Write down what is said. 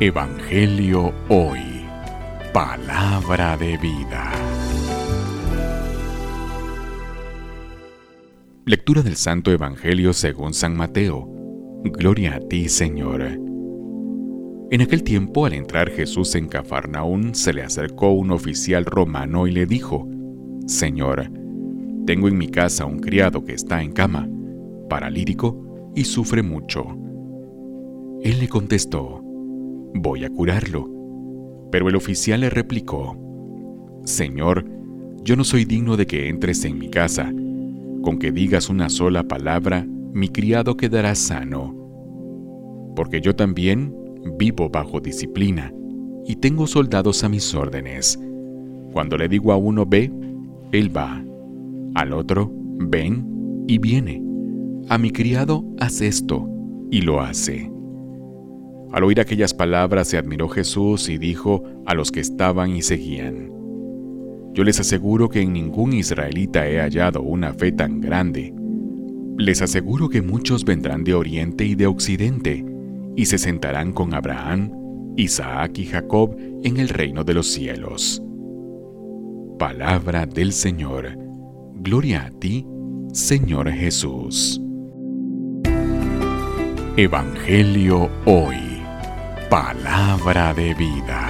Evangelio Hoy. Palabra de vida. Lectura del Santo Evangelio según San Mateo. Gloria a ti, Señor. En aquel tiempo, al entrar Jesús en Cafarnaún, se le acercó un oficial romano y le dijo, Señor, tengo en mi casa un criado que está en cama, paralítico y sufre mucho. Él le contestó, voy a curarlo. Pero el oficial le replicó, Señor, yo no soy digno de que entres en mi casa. Con que digas una sola palabra, mi criado quedará sano. Porque yo también vivo bajo disciplina y tengo soldados a mis órdenes. Cuando le digo a uno ve, él va. Al otro, ven y viene. A mi criado, haz esto, y lo hace. Al oír aquellas palabras se admiró Jesús y dijo a los que estaban y seguían, Yo les aseguro que en ningún israelita he hallado una fe tan grande. Les aseguro que muchos vendrán de oriente y de occidente, y se sentarán con Abraham, Isaac y Jacob en el reino de los cielos. Palabra del Señor. Gloria a ti, Señor Jesús. Evangelio hoy. Palabra de vida.